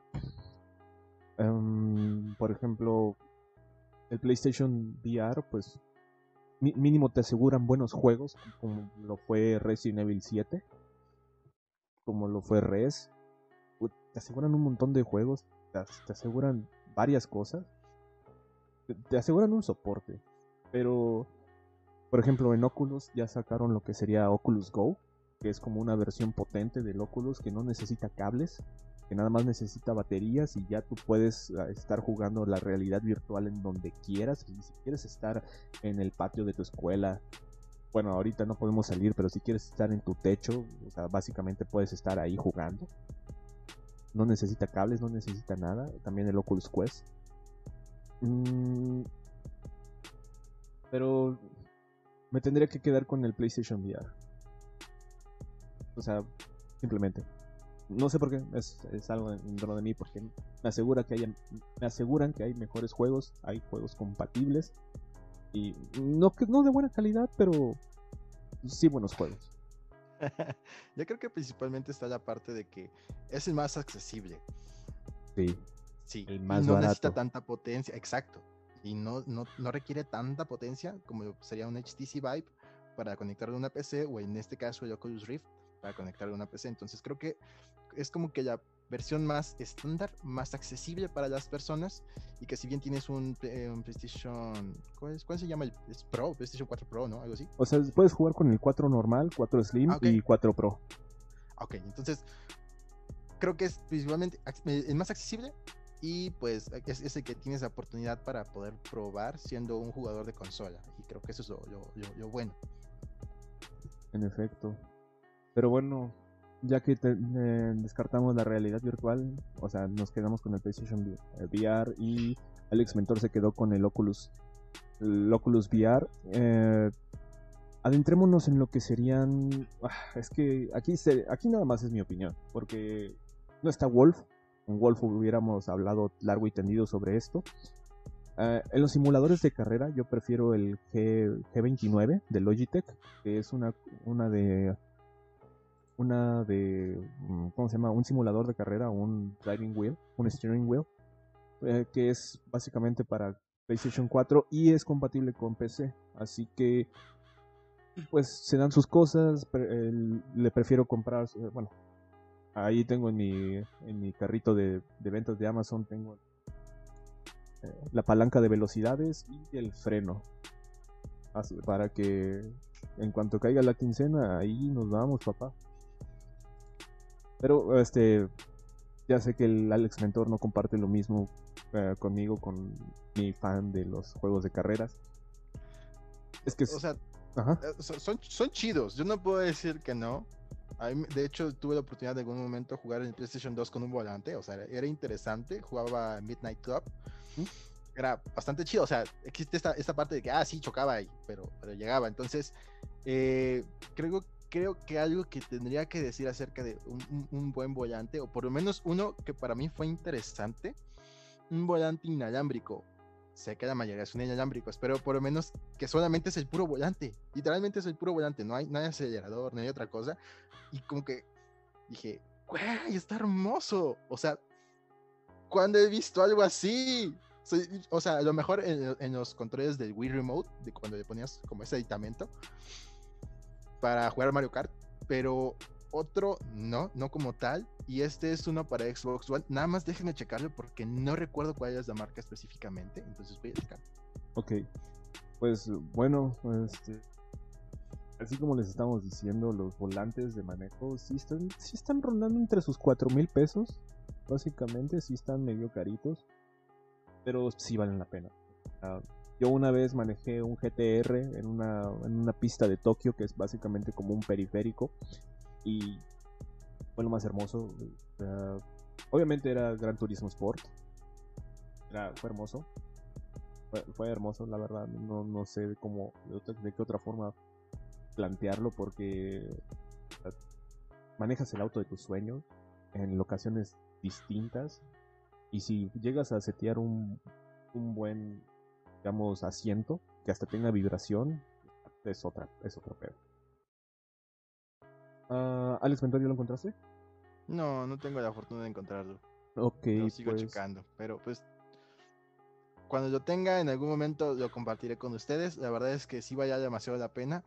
Em, por ejemplo, el PlayStation VR, pues mínimo te aseguran buenos juegos, como lo fue Resident Evil 7, como lo fue Res. Te aseguran un montón de juegos, te aseguran varias cosas, te aseguran un soporte. Pero, por ejemplo, en Oculus ya sacaron lo que sería Oculus Go, que es como una versión potente del Oculus que no necesita cables, que nada más necesita baterías y ya tú puedes ah, estar jugando la realidad virtual en donde quieras. Y si quieres estar en el patio de tu escuela, bueno, ahorita no podemos salir, pero si quieres estar en tu techo, básicamente puedes estar ahí jugando. No necesita cables, no necesita nada. También el Oculus Quest. Mm, pero me tendría que quedar con el PlayStation VR. O sea, simplemente. No sé por qué, es, algo dentro de mí, porque me, asegura que hay, me aseguran que hay mejores juegos, hay juegos compatibles. Y no, no de buena calidad, pero sí buenos juegos. Yo creo que principalmente está la parte de que es el más accesible. Sí. Sí, el más no necesita tanta potencia, exacto. Y no, no, no requiere tanta potencia como sería un HTC Vive para conectarlo a una PC o en este caso el Oculus Rift para conectarlo a una PC. Entonces creo que es como que la versión más estándar, más accesible para las personas y que si bien tienes un, eh, PlayStation, ¿cuál, se llama? El, es Pro, PlayStation 4 Pro, ¿no? Algo así. O sea, puedes jugar con el 4 normal, 4 Slim ah, y 4 Pro. Ok, entonces creo que es principalmente el más accesible y pues es, el que tienes la oportunidad para poder probar siendo un jugador de consola y creo que eso es lo bueno. En efecto. Pero bueno, ya que eh, descartamos la realidad virtual, o sea, nos quedamos con el PlayStation VR y Alex Mentor se quedó con el Oculus, el Oculus VR. Eh, adentrémonos en lo que serían. Ah, es que aquí, se, aquí nada más es mi opinión, porque no está Wolf. En Wolf hubiéramos hablado largo y tendido sobre esto. Eh, en los simuladores de carrera, yo prefiero el G, G29 de Logitech, que es una, una de una de, mm, ¿cómo se llama? Un simulador de carrera, un driving wheel, un steering wheel, eh, que es básicamente para PlayStation 4 y es compatible con PC. Así que, pues se dan sus cosas, le prefiero comprar, eh, bueno, ahí tengo en mi, en mi carrito de, ventas de Amazon, tengo eh, la palanca de velocidades y el freno. para que en cuanto caiga la quincena, ahí nos vamos, papá. Pero este ya sé que el Alex Mentor no comparte lo mismo eh, conmigo, con mi fan de los juegos de carreras. Es que... O sea, eh, Son, son chidos, yo no puedo decir que no. De hecho, tuve la oportunidad de algún momento jugar en el PlayStation 2 con un volante, o sea, era interesante. Jugaba Midnight Club. Era bastante chido, o sea, existe esta, esta parte de que, ah, sí, chocaba ahí, pero, pero llegaba. Entonces, eh, creo creo que algo que tendría que decir acerca de un, buen volante, o por lo menos uno que para mí fue interesante, un volante inalámbrico. Sé que la mayoría son inalámbricos, pero por lo menos que solamente es el puro volante. Literalmente es el puro volante, no hay, no hay acelerador, no hay otra cosa. Y como que dije, güey, está hermoso. O sea, cuando he visto algo así? o sea, a lo mejor en, en, los controles del Wii Remote, de cuando le ponías como ese aditamento, para jugar Mario Kart, pero otro no, no como tal. Y este es uno para Xbox One. Nada más déjenme checarlo porque no recuerdo cuál es la marca específicamente. Entonces voy a checar. Ok. Pues bueno, este, así como les estamos diciendo, los volantes de manejo sí están, sí están rondando entre sus 4 mil pesos. Básicamente, sí están medio caritos. Pero sí valen la pena. Ah, yo una vez manejé un GTR en una, en una pista de Tokio que es básicamente como un periférico y fue lo más hermoso. obviamente era Gran Turismo Sport. fue hermoso. Fue, hermoso, la verdad. No, no sé cómo, de, qué otra forma plantearlo porque manejas el auto de tus sueños en locaciones distintas y si llegas a setear un, un buen digamos, asiento, que hasta tenga vibración, es otra, es otro pedo. Ah, Alex Mentor, ¿ya lo encontraste? No, no tengo la fortuna de encontrarlo. Ok, Lo sigo pues, checando. Pero pues. Cuando lo tenga, en algún momento lo compartiré con ustedes. La verdad es que sí vaya demasiado la pena.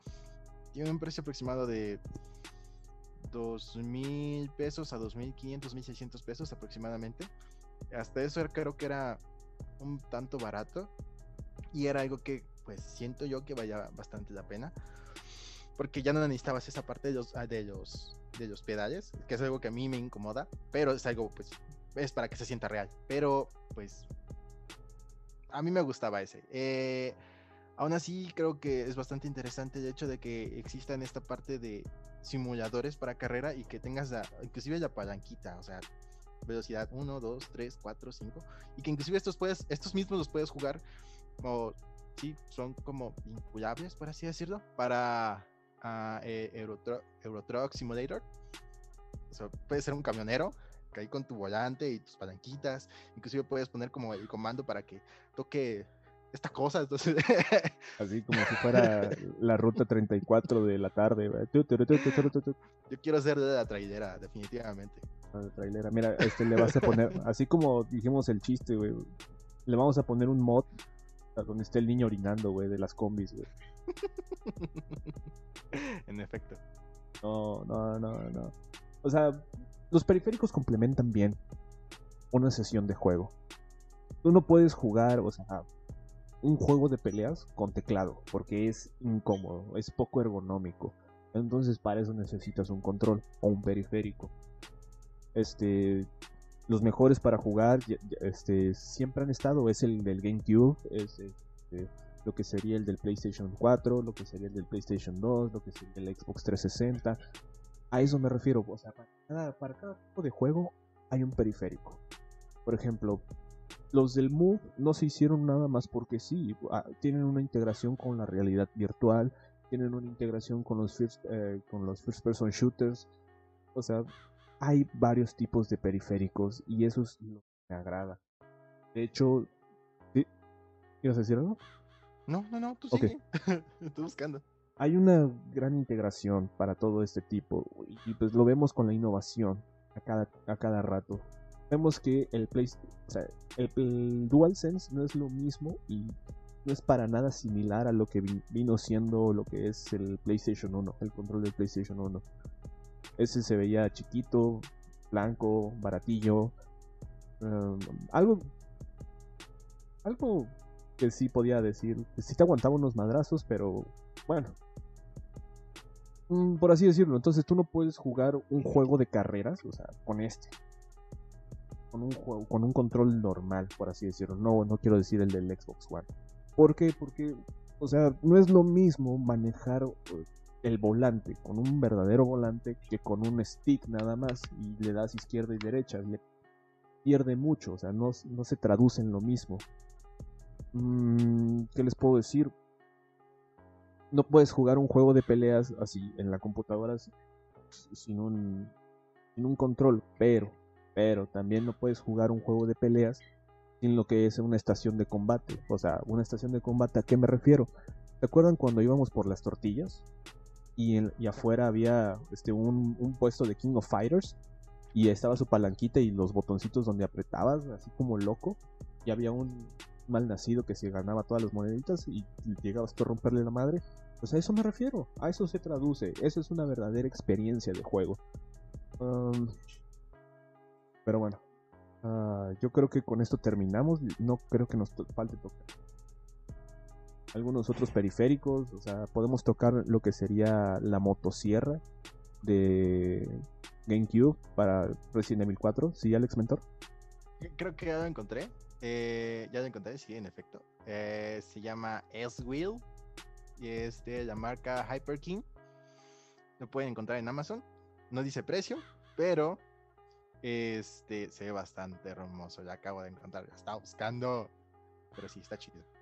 Tiene un precio aproximado de dos mil pesos a 2.500, 2.600 pesos aproximadamente. Hasta eso creo que era un tanto barato. Y era algo que pues siento yo que vaya bastante la pena. Porque ya no necesitabas esa parte de los, ah, de los, de los pedales, que es algo que a mí me incomoda. Pero es algo pues es para que se sienta real. Pero, pues, a mí me gustaba ese. Eh, aún así, creo que es bastante interesante el hecho de que existan esta parte de simuladores para carrera y que tengas la, inclusive la palanquita, o sea, velocidad 1, 2, 3, 4, 5, y que inclusive estos, puedes, estos mismos los puedes jugar como, sí, son como vinculables, por así decirlo, para ah, eh, Euro, Tru- Euro Truck Simulator. O sea, puedes ser un camionero que ahí con tu volante y tus palanquitas. Inclusive puedes poner como el comando para que toque esta cosa. Entonces, así como si fuera la ruta 34 de la tarde. yo quiero ser de la trailera, definitivamente. la trailera. Mira, este le vas a poner, así como dijimos el chiste, güey. Le vamos a poner un mod donde esté el niño orinando, güey, de las combis, güey. en efecto. No, no, no, no. O sea, los periféricos complementan bien una sesión de juego. Tú no puedes jugar, o sea, un juego de peleas con teclado, porque es incómodo, es poco ergonómico. Entonces para eso necesitas un control o un periférico. Este, los mejores para jugar, este, siempre han estado, es el del GameCube, es este, lo que sería el del PlayStation 4, lo que sería el del PlayStation 2, lo que sería el Xbox 360. A eso me refiero, o sea, para cada, para cada tipo de juego hay un periférico. Por ejemplo, los del Move no se hicieron nada más porque sí, ah, tienen una integración con la realidad virtual, tienen una integración con los first, eh, con los first person shooters, o sea, hay varios tipos de periféricos y eso es lo que me agrada. De hecho, ¿sí? ¿ibas a decir algo? No, no, no, tú Ok. sigue. Estoy buscando. hay una gran integración para todo este tipo y pues lo vemos con la innovación a cada, a cada rato. Vemos que el, Play, o sea, el, el DualSense no es lo mismo y no es para nada similar a lo que vi- vino siendo lo que es el PlayStation 1, el control del PlayStation 1. Ese se veía chiquito, blanco, baratillo, um, algo algo que sí podía decir, que sí te aguantaba unos madrazos, pero bueno. Mm, Por así decirlo, entonces tú no puedes jugar un juego de carreras, o sea, con este. Con un juego, con un control normal, por así decirlo. No, no quiero decir el del Xbox One. ¿Por qué? Porque, o sea, no es lo mismo manejar eh, el volante con un verdadero volante que con un stick nada más y le das izquierda y derecha. Le pierde mucho, o sea, no, no se traduce en lo mismo. Mm, ¿Qué les puedo decir? No puedes jugar un juego de peleas así en la computadora sin un, sin un control, pero, pero también no puedes jugar un juego de peleas sin lo que es una estación de combate. O sea, una estación de combate, ¿a qué me refiero? ¿Se acuerdan cuando íbamos por las tortillas? Y, en- y afuera había este, un, puesto de King of Fighters y estaba su palanquita y los botoncitos donde apretabas, así como loco. Y había un mal nacido que se ganaba todas las moneditas y llegabas tú a romperle la madre. Pues a eso me refiero, a eso se traduce. Eso es una verdadera experiencia de juego. Pero bueno, ah, yo creo que con esto terminamos. No creo que nos falte tocar algunos otros periféricos. O sea, podemos tocar lo que sería la motosierra de GameCube para Resident Evil 4. ¿Sí, Alex Mentor? Creo que ya lo encontré. Eh, ya lo encontré, sí, en efecto. Eh, se llama S-Wheel y es de la marca Hyper King. Lo pueden encontrar en Amazon. No dice precio, pero este se ve bastante hermoso. Ya acabo de encontrar, lo estaba buscando, pero sí está chido.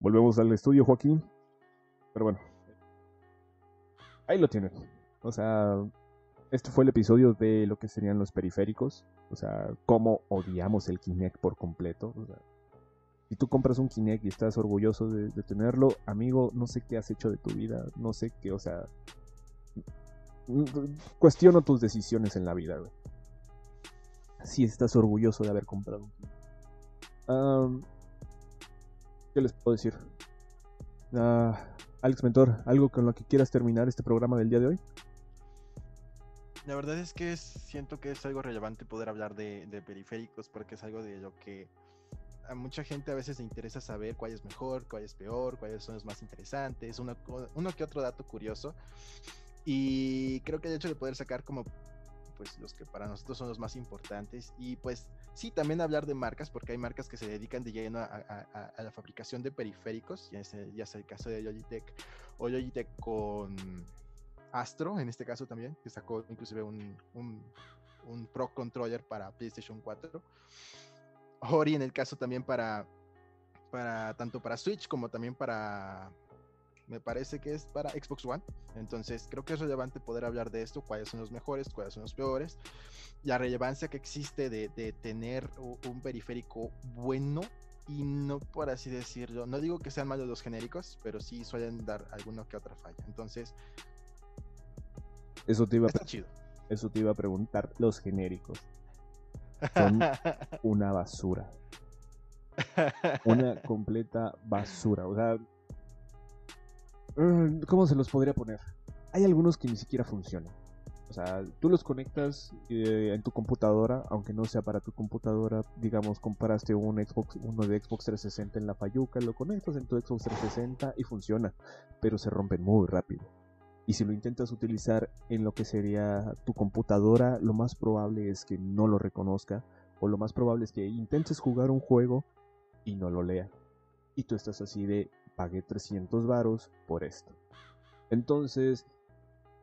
Volvemos al estudio, Joaquín. Pero bueno. Ahí lo tienen. O sea, este fue el episodio de lo que serían los periféricos. O sea, cómo odiamos el Kinect por completo. O sea, Si tú compras un Kinect y estás orgulloso de, tenerlo, amigo, no sé qué has hecho de tu vida, no sé qué, o sea, cuestiono tus decisiones en la vida, güey. Si estás orgulloso de haber comprado un Kinect. ¿Qué les puedo decir? Ah, Alex Mentor, ¿algo con lo que quieras terminar este programa del día de hoy? La verdad es que siento que es algo relevante poder hablar de, periféricos porque es algo de lo que a mucha gente a veces le interesa saber cuál es mejor, cuál es peor, cuáles son los más interesantes, uno, uno que otro dato curioso. Y creo que el hecho de poder sacar como pues los que para nosotros son los más importantes y pues sí, también hablar de marcas porque hay marcas que se dedican de lleno a, la fabricación de periféricos, ya sea, ya sea el caso de Logitech o Logitech con Astro, en este caso también, que sacó inclusive un, un, Pro Controller para PlayStation 4. Ori en el caso también para, para tanto para Switch como también para me parece que es para Xbox One. Entonces creo que es relevante poder hablar de esto, cuáles son los mejores, cuáles son los peores, la relevancia que existe de, de tener un periférico bueno y no por así decirlo, no digo que sean malos los genéricos, pero sí suelen dar alguno que otra falla. Entonces, eso te iba a, Eso te iba a preguntar. Los genéricos son una basura. Una completa basura. O sea, ¿cómo se los podría poner? Hay algunos que ni siquiera funcionan. O sea, tú los conectas eh, en tu computadora, aunque no sea para tu computadora. Digamos, compraste un Xbox, uno de Xbox 360 en la Fayuca, lo conectas en tu Xbox 360 y funciona, pero se rompen muy rápido. Y si lo intentas utilizar en lo que sería tu computadora, lo más probable es que no lo reconozca. O lo más probable es que intentes jugar un juego y no lo lea. Y tú estás así de, pagué 300 varos por esto. Entonces,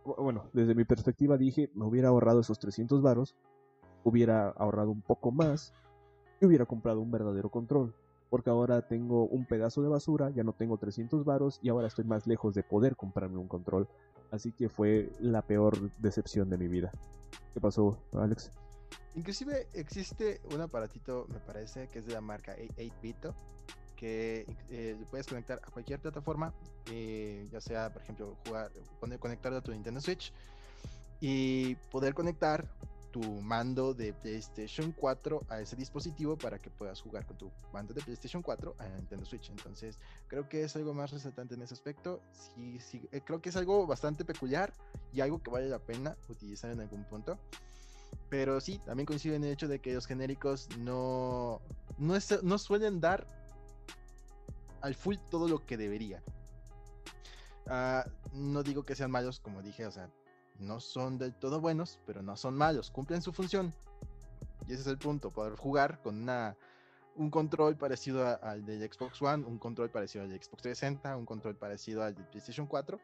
bueno, desde mi perspectiva dije, me hubiera ahorrado esos 300 varos, hubiera ahorrado un poco más y hubiera comprado un verdadero control porque ahora tengo un pedazo de basura, ya no tengo 300 varos y ahora estoy más lejos de poder comprarme un control. Así que fue la peor decepción de mi vida. ¿Qué pasó, Alex? Inclusive existe un aparatito, me parece, que es de la marca 8-Bito, que eh, puedes conectar a cualquier plataforma, eh, ya sea, por ejemplo, jugar, poner, conectarlo a tu Nintendo Switch y poder conectar tu mando de PlayStation 4 a ese dispositivo para que puedas jugar con tu mando de PlayStation 4 a Nintendo Switch. Entonces, creo que es algo más resaltante en ese aspecto. Sí, sí, eh, creo que es algo bastante peculiar y algo que vale la pena utilizar en algún punto. Pero sí, también coincido en el hecho de que los genéricos no, no, no suelen dar al full todo lo que deberían. Ah, no digo que sean malos, como dije, o sea, no son del todo buenos, pero no son malos, cumplen su función. Y ese es el punto, poder jugar con una, un control parecido al de Xbox One, un control parecido al Xbox 360, un control parecido al de PlayStation 4,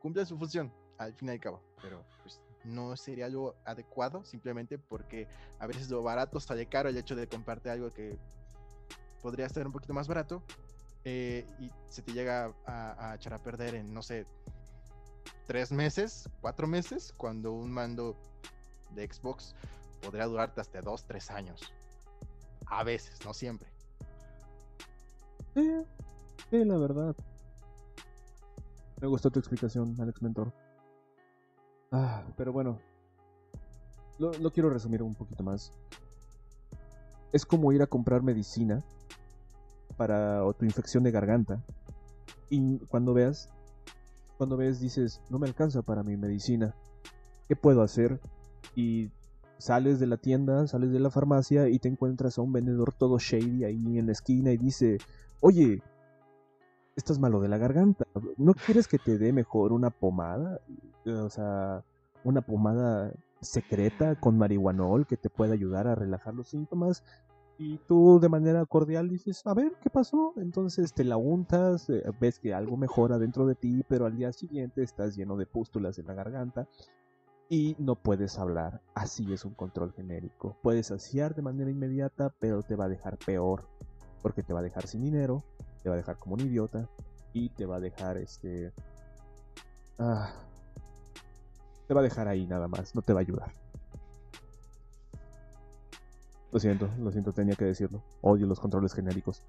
cumplen su función, al fin y al cabo, pero pues no sería algo adecuado simplemente porque a veces lo barato sale caro el hecho de comprarte algo que podría estar un poquito más barato eh, y se te llega a, echar a perder en, no sé, tres meses, cuatro meses, cuando un mando de Xbox podría durarte hasta dos, tres años. A veces, no siempre. Sí, sí, la verdad. Me gustó tu explicación, Alex Mentor. Ah, pero bueno, lo, lo quiero resumir un poquito más. Es como ir a comprar medicina para tu infección de garganta. Y cuando veas cuando ves dices, no me alcanza para mi medicina, ¿qué puedo hacer? Y sales de la tienda, sales de la farmacia y te encuentras a un vendedor todo shady ahí en la esquina y dice, oye, estás malo de la garganta, ¿no quieres que te dé mejor una pomada? O sea, una pomada secreta con marihuanol que te pueda ayudar a relajar los síntomas y tú de manera cordial dices, a ver, ¿qué pasó? Entonces te la untas, eh, ves que algo mejora dentro de ti, pero al día siguiente estás lleno de pústulas en la garganta y no puedes hablar. Así es un control genérico. Puedes saciar de manera inmediata, pero te va a dejar peor, porque te va a dejar sin dinero, te va a dejar como un idiota y te va a dejar este... Ah, te va a dejar ahí nada más, no te va a ayudar. Lo siento, lo siento, tenía que decirlo. Odio los controles genéricos.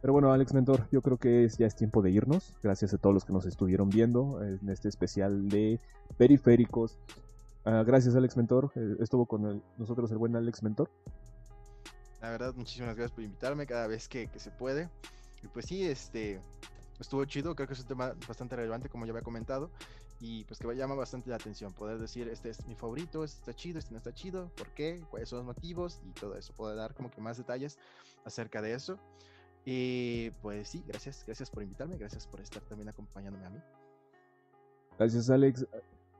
Pero bueno, Alex Mentor, yo creo que ya es tiempo de irnos. Gracias a todos los que nos estuvieron viendo en este especial de periféricos. Ah, gracias, Alex Mentor. Eh, estuvo con nosotros el buen Alex Mentor. La verdad, muchísimas gracias por invitarme cada vez que, que se puede. Y pues sí, este, estuvo chido, creo que es un tema bastante relevante, como ya había comentado, y pues que llama bastante la atención, poder decir, este es mi favorito, este está chido, este no está chido, por qué, cuáles son los motivos y todo eso, poder dar como que más detalles acerca de eso. Y pues sí, gracias, gracias por invitarme, gracias por estar también acompañándome a mí. Gracias Alex.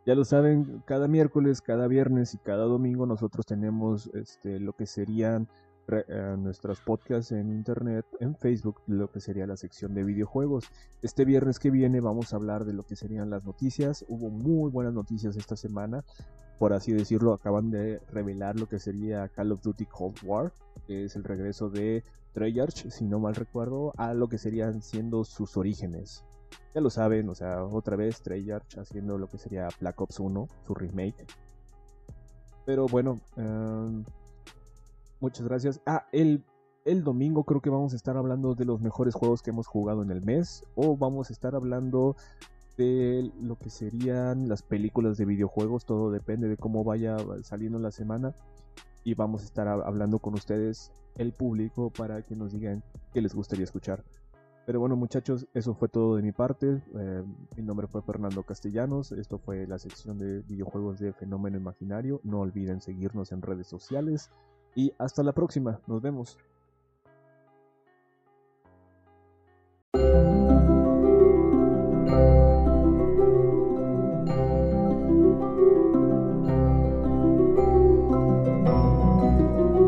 Ya lo saben, cada miércoles, cada viernes y cada domingo nosotros tenemos este, lo que serían eh, nuestros podcasts en internet, en Facebook, lo que sería la sección de videojuegos. Este viernes que viene vamos a hablar de lo que serían las noticias. Hubo muy buenas noticias esta semana, por así decirlo. Acaban de revelar lo que sería Call of Duty Cold War, que es el regreso de Treyarch, si no mal recuerdo, a lo que serían siendo sus orígenes. Ya lo saben, o sea, otra vez Treyarch haciendo lo que sería Black Ops 1, su remake. Pero bueno, em, Muchas gracias. Ah, el, el domingo creo que vamos a estar hablando de los mejores juegos que hemos jugado en el mes. O vamos a estar hablando de lo que serían las películas de videojuegos. Todo depende de cómo vaya saliendo la semana. Y vamos a estar hablando con ustedes, el público, para que nos digan qué les gustaría escuchar. Pero bueno muchachos, eso fue todo de mi parte. Eh, mi nombre fue Fernando Castellanos. Esto fue la sección de videojuegos de Fenómeno Imaginario. No olviden seguirnos en redes sociales. Y hasta la próxima. Nos vemos.